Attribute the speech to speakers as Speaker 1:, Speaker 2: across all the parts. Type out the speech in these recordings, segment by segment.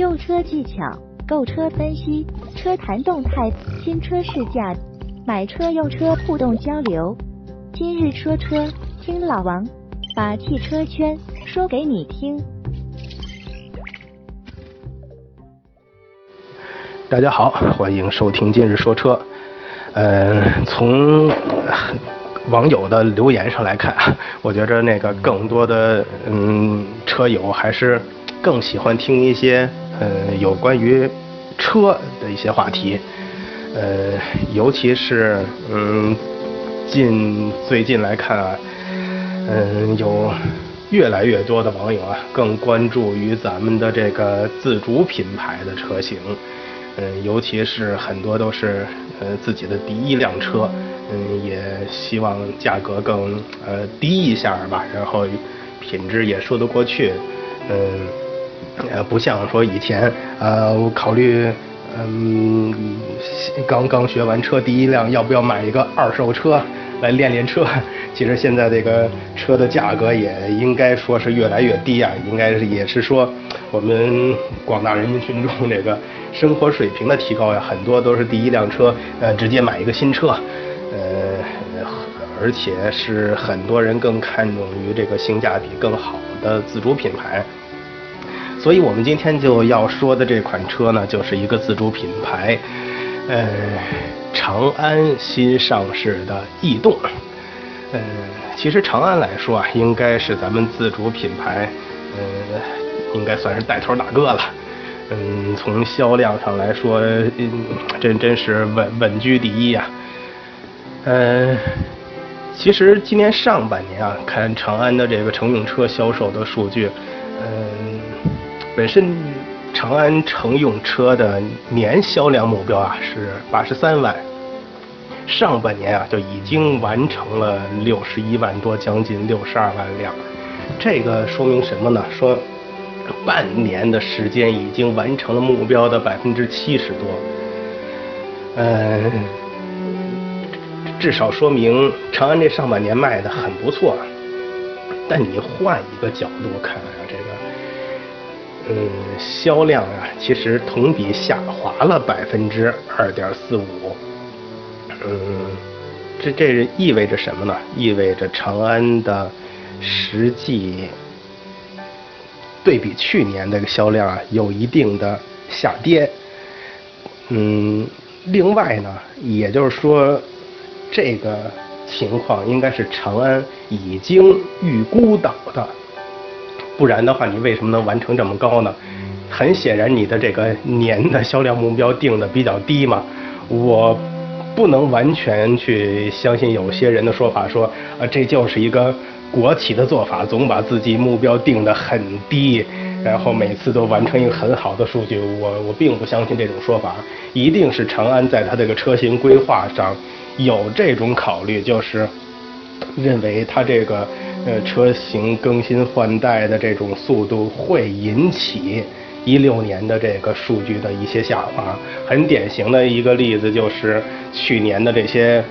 Speaker 1: 用车技巧、购车分析、车谈动态、新车试驾、买车用车互动交流。今日说车，听老王把汽车圈说给你听。
Speaker 2: 大家好，欢迎收听今日说车。呃，从网友的留言上来看，我觉着那个更多的嗯车友还是更喜欢听一些呃有关于车的一些话题，呃，尤其是嗯近最近来看啊，嗯有越来越多的网友啊更关注于咱们的这个自主品牌的车型，嗯，尤其是很多都是呃自己的第一辆车。嗯，也希望价格更呃低一下吧，然后品质也说得过去，嗯，呃不像说以前呃我考虑嗯刚刚学完车第一辆要不要买一个二手车来练练车，其实现在这个车的价格也应该说是越来越低啊，应该是也是说我们广大人民群众这个生活水平的提高呀，很多都是第一辆车呃直接买一个新车。呃，而且是很多人更看重于这个性价比更好的自主品牌，所以我们今天就要说的这款车呢，就是一个自主品牌，呃，长安新上市的逸动。呃，其实长安来说啊，应该是咱们自主品牌，呃，应该算是带头大哥了。嗯，从销量上来说，嗯，真真是稳稳居第一呀。嗯，其实今年上半年啊，看长安的这个乘用车销售的数据，本身长安乘用车的年销量目标啊是八十三万，上半年啊就已经完成了六十一万多，将近六十二万辆，这个说明什么呢？说半年的时间已经完成了目标的百分之七十多，嗯。至少说明长安这上半年卖的很不错，但你换一个角度看啊，这个，嗯，销量啊，其实同比下滑了百分之二点四五，嗯，这这意味着什么呢？意味着长安的实际对比去年的销量啊，有一定的下跌，嗯，另外呢，也就是说。这个情况应该是长安已经预估到的，不然的话，你为什么能完成这么高呢？很显然，你的这个年的销量目标定的比较低嘛。我不能完全去相信有些人的说法，说啊，这就是一个国企的做法，总把自己目标定的很低，然后每次都完成一个很好的数据。我我并不相信这种说法，一定是长安在它这个车型规划上。有这种考虑，就是认为它这个呃车型更新换代的这种速度会引起一六年的这个数据的一些下滑。很典型的一个例子就是去年的这些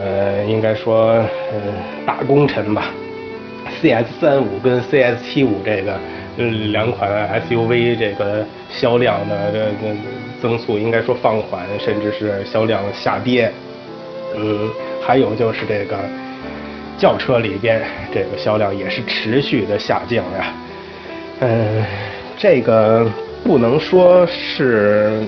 Speaker 2: 呃应该说呃大功臣吧，CS 三五跟 CS 七五这个嗯两款 SUV 这个销量的这个增速应该说放缓，甚至是销量下跌。嗯，还有就是这个轿车里边，这个销量也是持续的下降呀。嗯，这个不能说是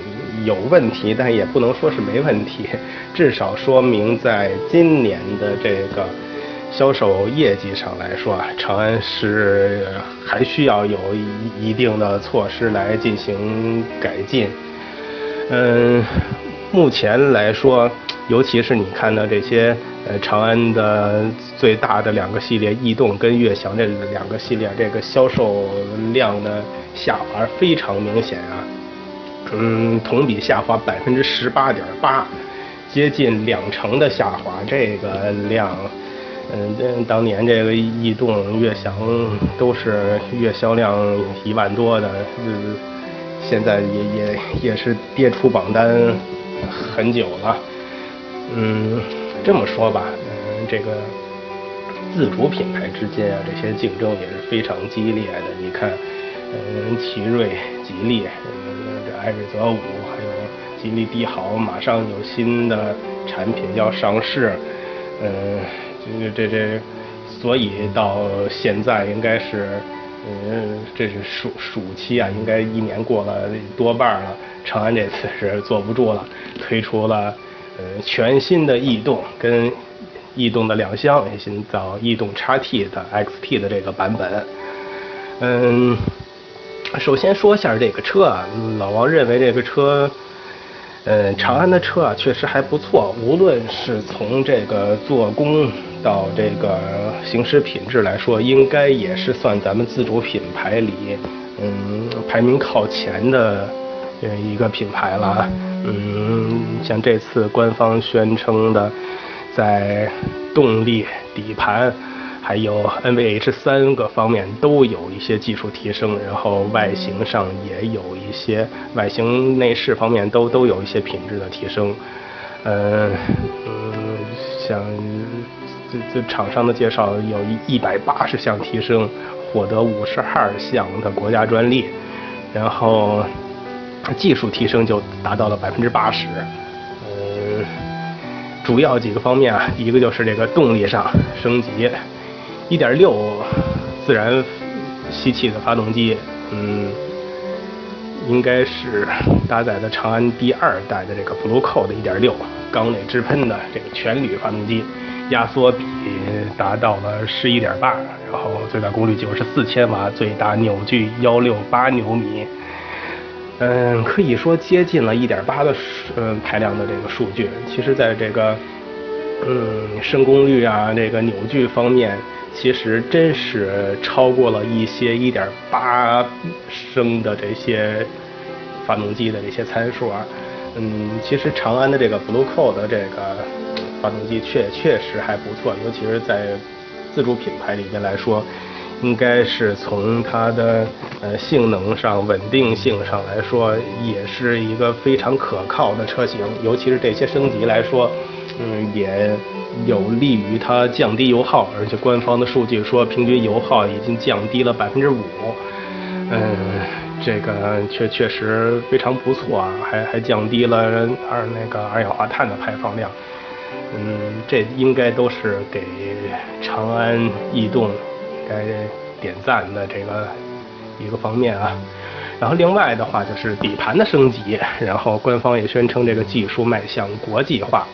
Speaker 2: 有问题，但也不能说是没问题，至少说明在今年的这个销售业绩上来说啊，长安是还需要有一一定的措施来进行改进。嗯，目前来说。尤其是你看到这些，呃，长安的最大的两个系列，逸动跟悦翔这两个系列，这个销售量的下滑非常明显啊，嗯，同比下滑百分之十八点八，接近两成的下滑，这个量，嗯，当年这个逸动、悦翔都是月销量一万多的，嗯，现在也也也是跌出榜单很久了。嗯，这么说吧，嗯，这个自主品牌之间啊，这些竞争也是非常激烈的。你看，嗯，奇瑞、吉利，嗯，这艾瑞泽五，还有吉利帝豪，马上有新的产品要上市，嗯，这这这，所以到现在应该是，嗯，这是暑暑期啊，应该一年过了多半了，长安这次是坐不住了，推出了呃全新的逸动跟逸动的两厢，新造逸动 XT 的 XT 的这个版本，嗯。首先说一下这个车啊，老王认为这个车，嗯，长安的车啊确实还不错，无论是从这个做工到这个行驶品质来说，应该也是算咱们自主品牌里，嗯，排名靠前的呃一个品牌了。嗯，像这次官方宣称的，在动力、底盘。还有 NVH 三个方面都有一些技术提升，然后外形上也有一些外形内饰方面都都有一些品质的提升。嗯嗯，像这这厂商的介绍有一百八十项提升，获得五十二项的国家专利，然后技术提升就达到了百分之八十。嗯，主要几个方面啊，一个就是这个动力上升级。1.6自然吸气的发动机，嗯，应该是搭载的长安第二代的这个 Blue Code 1.6缸内直喷的这个全铝发动机，压缩比达到了11.8，然后最大功率94千瓦，最大扭矩168牛米，嗯，可以说接近了1.8的嗯排量的这个数据。其实，在这个嗯升功率啊，这个扭矩方面。其实真是超过了一些1.8升的这些发动机的这些参数啊。嗯，其实长安的这个 Blue Code 的这个发动机确确实还不错，尤其是在自主品牌里边来说，应该是从它的呃性能上、稳定性上来说，也是一个非常可靠的车型。尤其是这些升级来说，嗯，也。有利于它降低油耗，而且官方的数据说平均油耗已经降低了百分之五，嗯，这个确确实非常不错啊，还还降低了二那个二氧化碳的排放量，嗯，这应该都是给长安逸动该点赞的这个一个方面啊。然后另外的话就是底盘的升级，然后官方也宣称这个技术迈向国际化。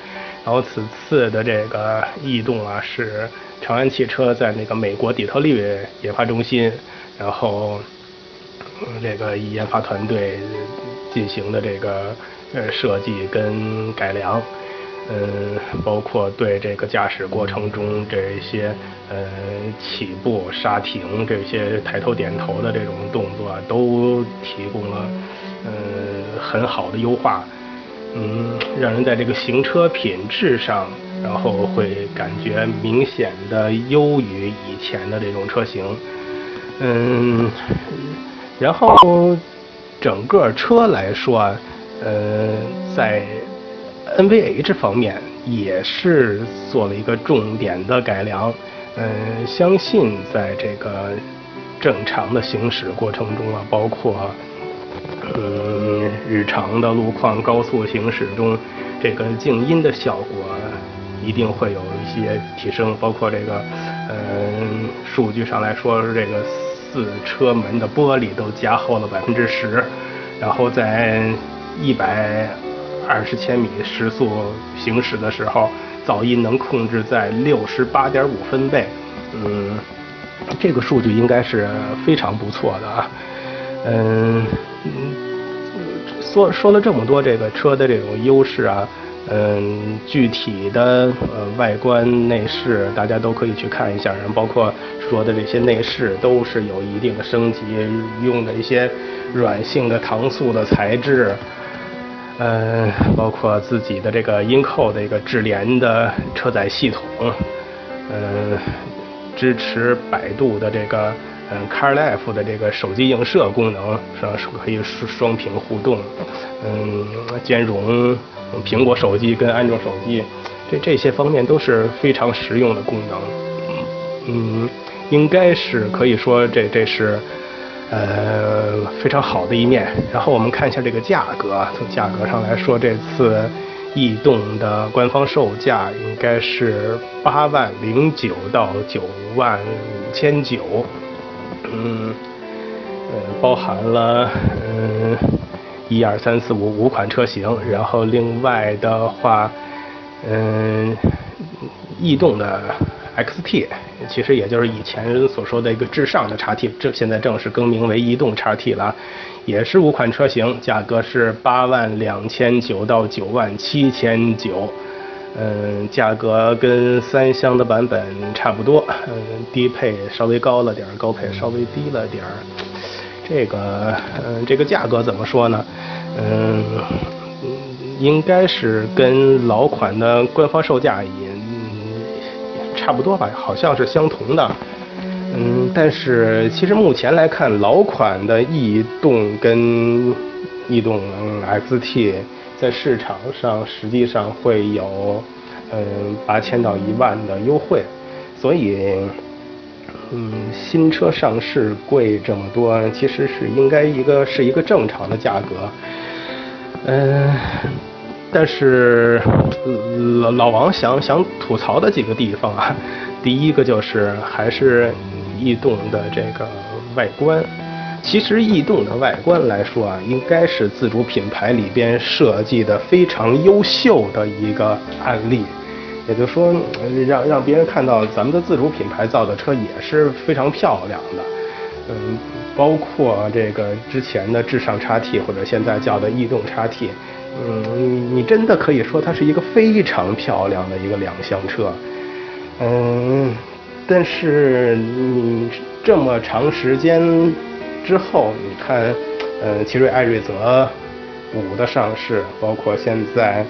Speaker 2: 然后此次的这个异动啊，是长安汽车在那个美国底特律研发中心，然后这个研发团队进行的这个呃设计跟改良，嗯，包括对这个驾驶过程中这些呃起步、刹停这些抬头点头的这种动作都提供了嗯很好的优化。嗯，让人在这个行车品质上，然后会感觉明显的优于以前的这种车型。嗯，然后整个车来说啊，呃，在 NVH 方面也是做了一个重点的改良。嗯，相信在这个正常的行驶过程中啊，包括。嗯，日常的路况、高速行驶中，这个静音的效果一定会有一些提升。包括这个，嗯，数据上来说，这个四车门的玻璃都加厚了百分之十，然后在一百二十千米时速行驶的时候，噪音能控制在六十八点五分贝。嗯，这个数据应该是非常不错的啊。嗯。嗯，说说了这么多这个车的这种优势啊，嗯，具体的呃外观内饰大家都可以去看一下，然后包括说的这些内饰都是有一定的升级，用的一些软性的搪塑的材质，嗯，包括自己的这个音扣的一个智联的车载系统，嗯，支持百度的这个。嗯，CarLife 的这个手机映射功能是可以双双屏互动，嗯，兼容苹果手机跟安卓手机，这这些方面都是非常实用的功能，嗯，应该是可以说这这是呃，非常好的一面。然后我们看一下这个价格，从价格上来说，这次逸动的官方售价应该是八万零九到九万五千九，嗯，呃，包含了嗯一二三四五五款车型，然后另外的话，嗯，逸动的。XT 其实也就是以前所说的一个至上的 XT，这现在正式更名为逸动 XT 了，也是五款车型，价格是八万两千九到九万七千九，嗯，价格跟三厢的版本差不多，嗯，低配稍微高了点，高配稍微低了点儿，这个，嗯，这个价格怎么说呢？嗯，应该是跟老款的官方售价也。嗯差不多吧，好像是相同的，嗯，但是其实目前来看，老款的逸动跟逸动 XT 在市场上实际上会有嗯八千到一万的优惠，所以嗯新车上市贵这么多，其实是应该一个是一个正常的价格，嗯。但是老老王想想吐槽的几个地方啊，第一个就是还是逸动的这个外观。其实逸动的外观来说啊，应该是自主品牌里边设计的非常优秀的一个案例。也就是说，让让别人看到咱们的自主品牌造的车也是非常漂亮的。嗯，包括这个之前的至上叉 T 或者现在叫的逸动叉 T。嗯，你你真的可以说它是一个非常漂亮的一个两厢车，嗯，但是你这么长时间之后，你看，呃，奇瑞艾瑞泽五的上市，包括现在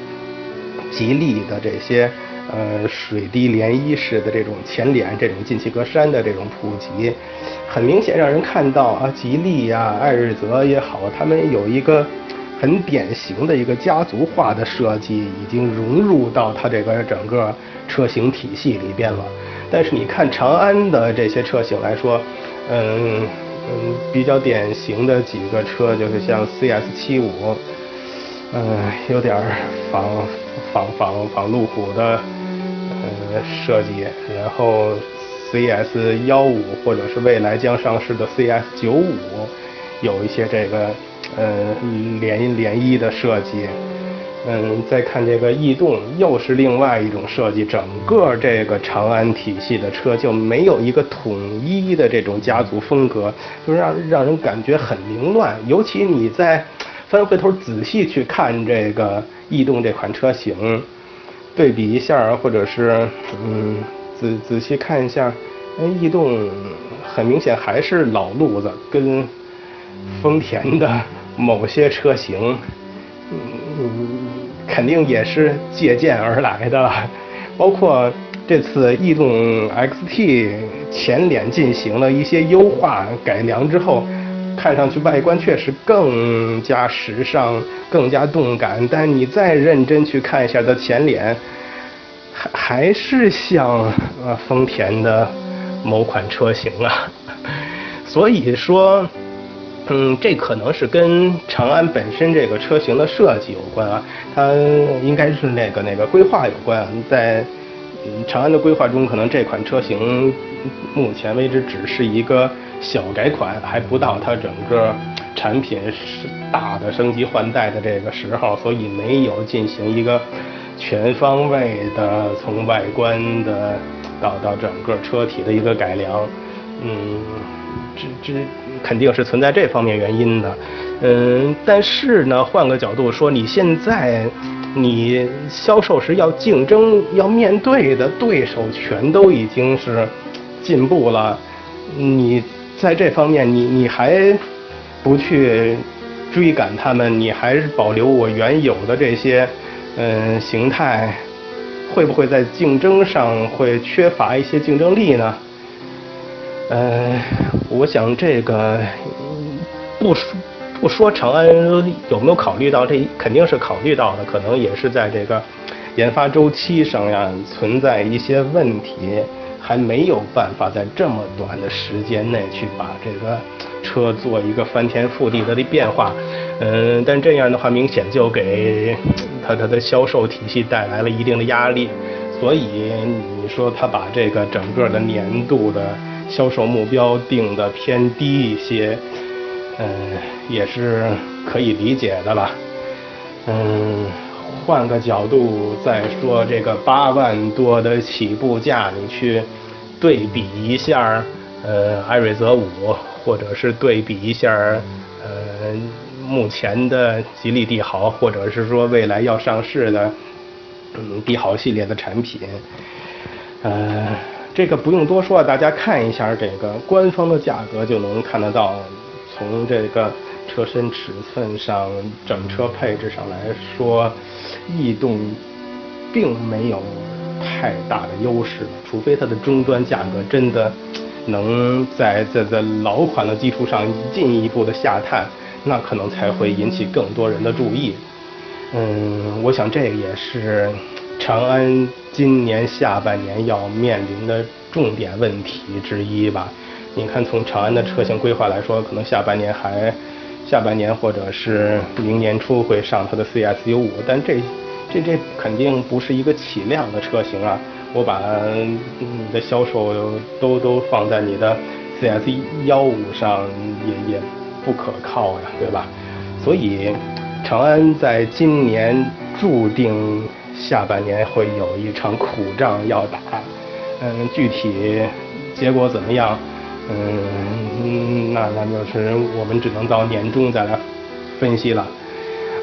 Speaker 2: 吉利的这些呃水滴涟漪式的这种前脸、这种进气格栅的这种普及，很明显让人看到啊，吉利呀、艾瑞泽也好，他们有一个。很典型的一个家族化的设计，已经融入到它这个整个车型体系里边了。但是你看长安的这些车型来说，嗯嗯，比较典型的几个车就是像 CS 七五，嗯，有点仿仿仿仿路虎的呃设计，然后 CS 幺五或者是未来将上市的 CS 九五，有一些这个。嗯，涟涟漪的设计，嗯，再看这个逸动，又是另外一种设计。整个这个长安体系的车就没有一个统一的这种家族风格，就让让人感觉很凌乱。尤其你在翻回头仔细去看这个逸动这款车型，对比一下，或者是嗯仔仔细看一下，哎，逸动很明显还是老路子，跟丰田的。某些车型，肯定也是借鉴而来的，包括这次逸动 XT 前脸进行了一些优化改良之后，看上去外观确实更加时尚、更加动感。但你再认真去看一下它前脸，还还是像呃丰田的某款车型啊，所以说。嗯，这可能是跟长安本身这个车型的设计有关啊，它应该是那个那个规划有关。在长安的规划中，可能这款车型目前为止只是一个小改款，还不到它整个产品是大的升级换代的这个时候，所以没有进行一个全方位的从外观的到到整个车体的一个改良。嗯，这这肯定是存在这方面原因的。嗯，但是呢，换个角度说，你现在你销售时要竞争、要面对的对手全都已经是进步了，你在这方面你你还不去追赶他们，你还是保留我原有的这些嗯形态，会不会在竞争上会缺乏一些竞争力呢？呃，我想这个不说不说长安有没有考虑到，这肯定是考虑到的，可能也是在这个研发周期上呀存在一些问题，还。没有办法在这么短的时间内去把这个车做一个翻天覆地的变化。嗯，但这样的话，明显就给他他的销售体系带来了一定的压力。所以你说他把这个整个的年度的销售目标定的偏低一些，嗯，也是可以理解的了。嗯，换个角度再说，这个八万多的起步价，你去对比一下，呃，艾瑞泽五，或者是对比一下，呃，目前的吉利帝豪，或者是说未来要上市的，嗯，帝豪系列的产品，呃，这个不用多说，大家看一下这个官方的价格就能看得到，从这个。车身尺寸上、整车配置上来说，逸动并没有太大的优势，除非它的终端价格真的能在在在老款的基础上进一步的下探，那可能才会引起更多人的注意。嗯，我想这个也是长安今年下半年要面临的重点问题之一吧。你看，从长安的车型规划来说，可能下半年还。下半年或者是明年初会上它的 CSU 五，但这这这肯定不是一个起量的车型啊！我把你的销售都都放在你的 CS 幺五上，也也不可靠呀，对吧？所以长安在今年注定下半年会有一场苦仗要打，嗯，具体结果怎么样？嗯，那那就是我们只能到年终再来分析了。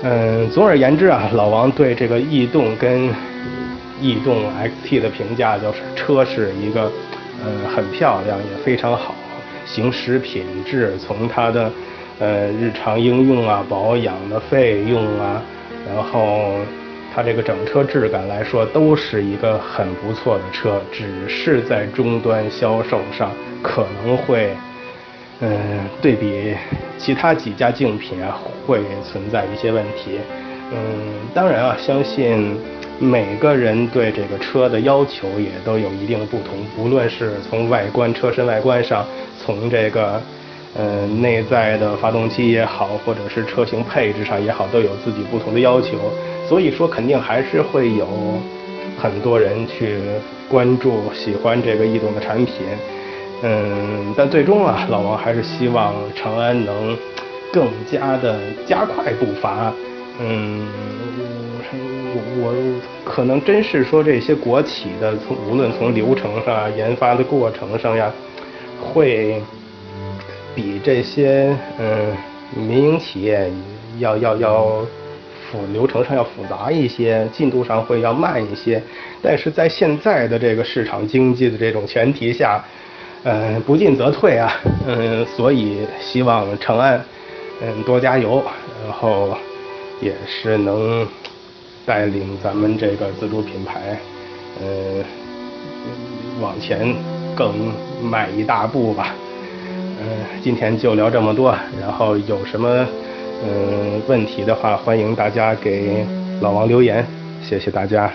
Speaker 2: 嗯，总而言之啊，老王对这个逸动跟逸动 XT 的评价就是车是一个呃很漂亮也非常好，行驶品质从它的呃日常应用啊、保养的费用啊，然后它这个整车质感来说都是一个很不错的车，只是在终端销售上。可能会，嗯，对比其他几家竞品啊，会存在一些问题。嗯，当然啊，相信每个人对这个车的要求也都有一定的不同，无论是从外观、车身外观上，从这个，嗯，内在的发动机也好，或者是车型配置上也好，都有自己不同的要求。所以说，肯定还是会有很多人去关注、喜欢这个易动的产品。嗯，但最终啊，老王还是希望长安能更加的加快步伐。嗯，我我可能真是说这些国企的，从无论从流程上、研发的过程上呀，会比这些嗯民营企业要要要复流程上要复杂一些，进度上会要慢一些。但是在现在的这个市场经济的这种前提下。嗯，不进则退啊，嗯，所以希望长安，嗯，多加油，然后也是能带领咱们这个自主品牌，嗯，往前更迈一大步吧。嗯，今天就聊这么多，然后有什么嗯问题的话，欢迎大家给老王留言，谢谢大家。